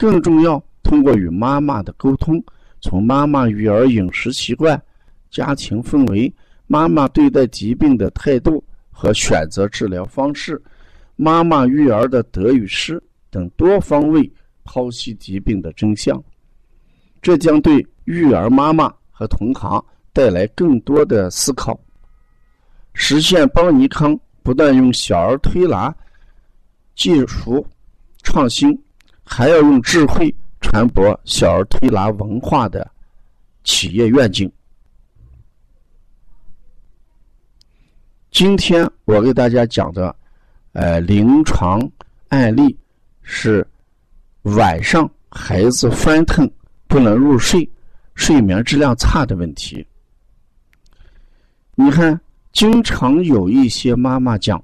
更重要，通过与妈妈的沟通，从妈妈育儿饮食习惯、家庭氛围、妈妈对待疾病的态度和选择治疗方式、妈妈育儿的得与失等多方位剖析疾病的真相。这将对育儿妈妈和同行带来更多的思考，实现邦尼康不断用小儿推拿技术创新。还要用智慧传播小儿推拿文化的企业愿景。今天我给大家讲的，呃，临床案例是晚上孩子翻腾不能入睡，睡眠质量差的问题。你看，经常有一些妈妈讲，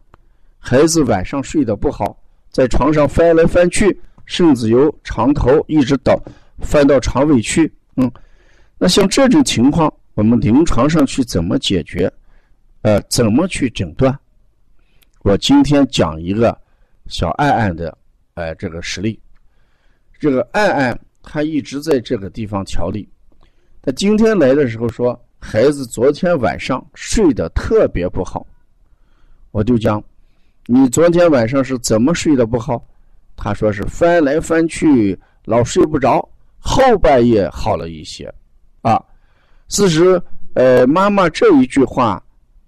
孩子晚上睡得不好，在床上翻来翻去。甚至由肠头一直到翻到肠尾去，嗯，那像这种情况，我们临床上去怎么解决？呃，怎么去诊断？我今天讲一个小爱爱的，呃，这个实例。这个爱爱他一直在这个地方调理，他今天来的时候说，孩子昨天晚上睡得特别不好，我就讲，你昨天晚上是怎么睡得不好？他说是翻来翻去老睡不着，后半夜好了一些，啊，事实，呃，妈妈这一句话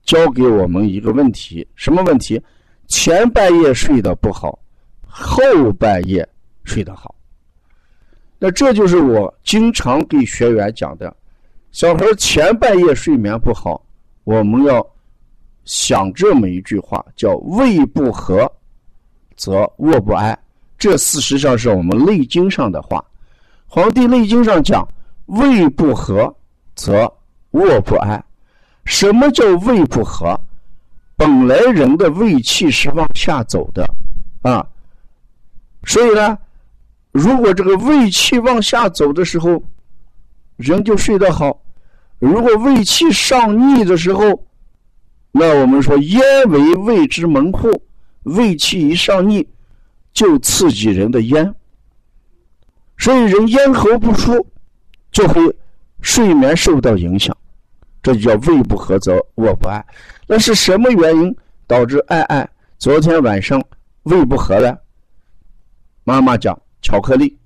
教给我们一个问题，什么问题？前半夜睡得不好，后半夜睡得好。那这就是我经常给学员讲的，小孩前半夜睡眠不好，我们要想这么一句话，叫胃不和，则卧不安。这事实上是我们《内经》上的话，《黄帝内经》上讲：“胃不和，则卧不安。”什么叫胃不和？本来人的胃气是往下走的，啊，所以呢，如果这个胃气往下走的时候，人就睡得好；如果胃气上逆的时候，那我们说咽为胃之门户，胃气一上逆。就刺激人的咽，所以人咽喉不舒，就会睡眠受到影响，这叫胃不和则卧不安。那是什么原因导致爱爱昨天晚上胃不和了？妈妈讲巧克力，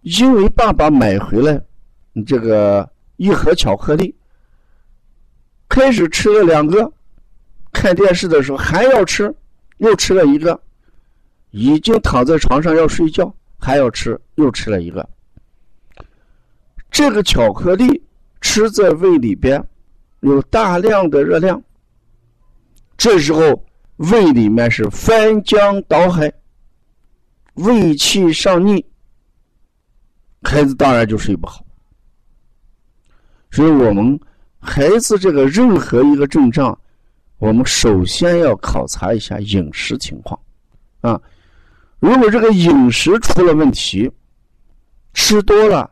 因为爸爸买回来这个一盒巧克力，开始吃了两个，看电视的时候还要吃。又吃了一个，已经躺在床上要睡觉，还要吃，又吃了一个。这个巧克力吃在胃里边，有大量的热量。这时候胃里面是翻江倒海，胃气上逆，孩子当然就睡不好。所以我们孩子这个任何一个症状。我们首先要考察一下饮食情况，啊，如果这个饮食出了问题，吃多了、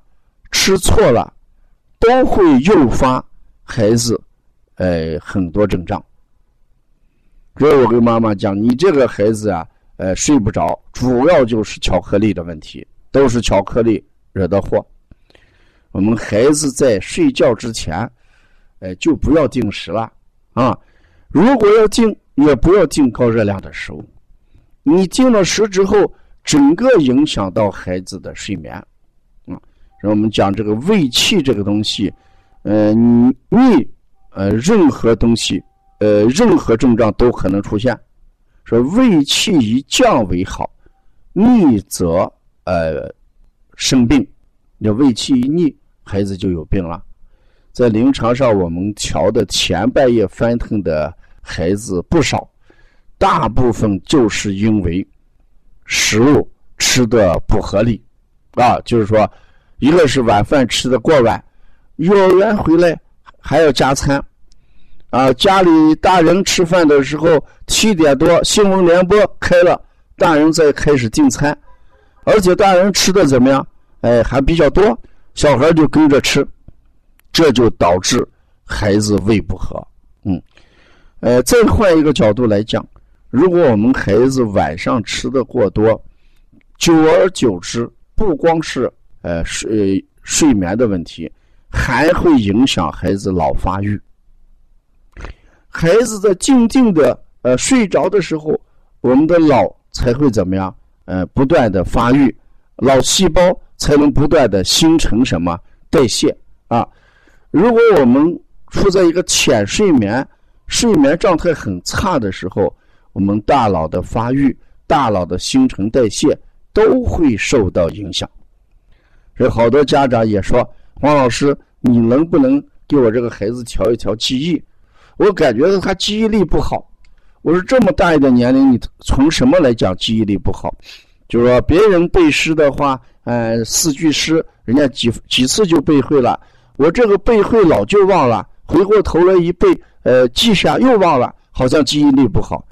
吃错了，都会诱发孩子，呃，很多症状。所以我跟妈妈讲，你这个孩子啊，呃，睡不着，主要就是巧克力的问题，都是巧克力惹的祸。我们孩子在睡觉之前，呃，就不要定时了，啊。如果要进，也不要进高热量的食物。你进了食之后，整个影响到孩子的睡眠。啊，让我们讲这个胃气这个东西，呃，逆，呃，任何东西，呃，任何症状都可能出现。说胃气以降为好，逆则呃生病。那胃气一逆，孩子就有病了。在临床上，我们调的前半夜翻腾的。孩子不少，大部分就是因为食物吃的不合理，啊，就是说，一个是晚饭吃的过晚，幼儿园回来还要加餐，啊，家里大人吃饭的时候七点多新闻联播开了，大人在开始订餐，而且大人吃的怎么样？哎，还比较多，小孩就跟着吃，这就导致孩子胃不和。嗯，呃，再换一个角度来讲，如果我们孩子晚上吃的过多，久而久之，不光是呃睡睡眠的问题，还会影响孩子脑发育。孩子在静静的呃睡着的时候，我们的脑才会怎么样？呃，不断的发育，脑细胞才能不断的形成什么代谢啊。如果我们处在一个浅睡眠、睡眠状态很差的时候，我们大脑的发育、大脑的新陈代谢。都会受到影响，所以好多家长也说：“黄老师，你能不能给我这个孩子调一调记忆？我感觉他记忆力不好。”我说：“这么大一个年龄，你从什么来讲记忆力不好？就是说别人背诗的话，呃，四句诗，人家几几次就背会了。我这个背会老就忘了，回过头来一背，呃，记下又忘了，好像记忆力不好。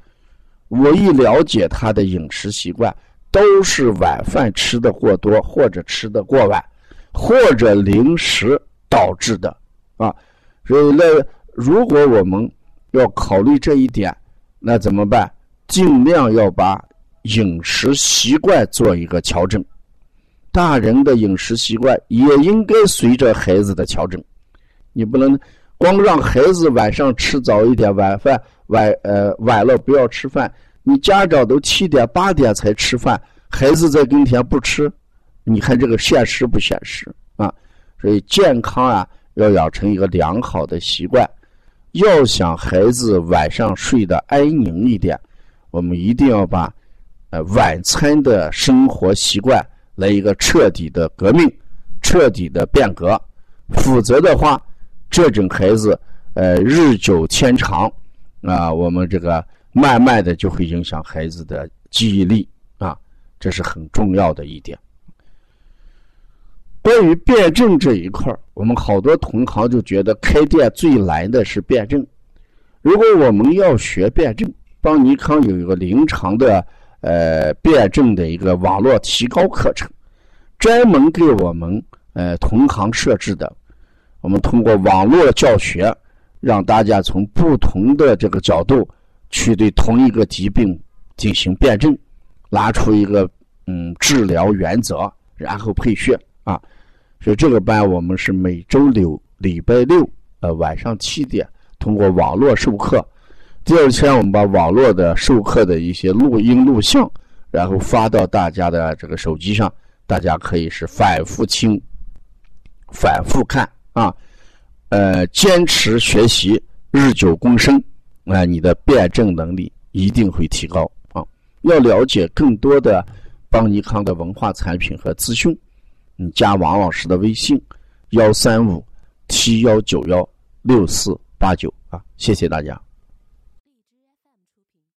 我一了解他的饮食习惯。”都是晚饭吃的过多，或者吃的过晚，或者零食导致的啊。所以，那如果我们要考虑这一点，那怎么办？尽量要把饮食习惯做一个调整。大人的饮食习惯也应该随着孩子的调整。你不能光让孩子晚上吃早一点，晚饭晚呃晚了不要吃饭。你家长都七点八点才吃饭，孩子在跟前不吃，你看这个现实不现实啊？所以健康啊，要养成一个良好的习惯。要想孩子晚上睡得安宁一点，我们一定要把呃晚餐的生活习惯来一个彻底的革命、彻底的变革。否则的话，这种孩子呃日久天长啊，我们这个。慢慢的就会影响孩子的记忆力啊，这是很重要的一点。关于辩证这一块我们好多同行就觉得开店最难的是辩证。如果我们要学辩证，邦尼康有一个临床的呃辩证的一个网络提高课程，专门给我们呃同行设置的。我们通过网络教学，让大家从不同的这个角度。去对同一个疾病进行辩证，拿出一个嗯治疗原则，然后配穴啊。所以这个班我们是每周六礼拜六呃晚上七点通过网络授课。第二天我们把网络的授课的一些录音录像，然后发到大家的这个手机上，大家可以是反复听、反复看啊。呃，坚持学习，日久功深。那你的辩证能力一定会提高啊！要了解更多的邦尼康的文化产品和资讯，你加王老师的微信：幺三五七幺九幺六四八九啊！谢谢大家。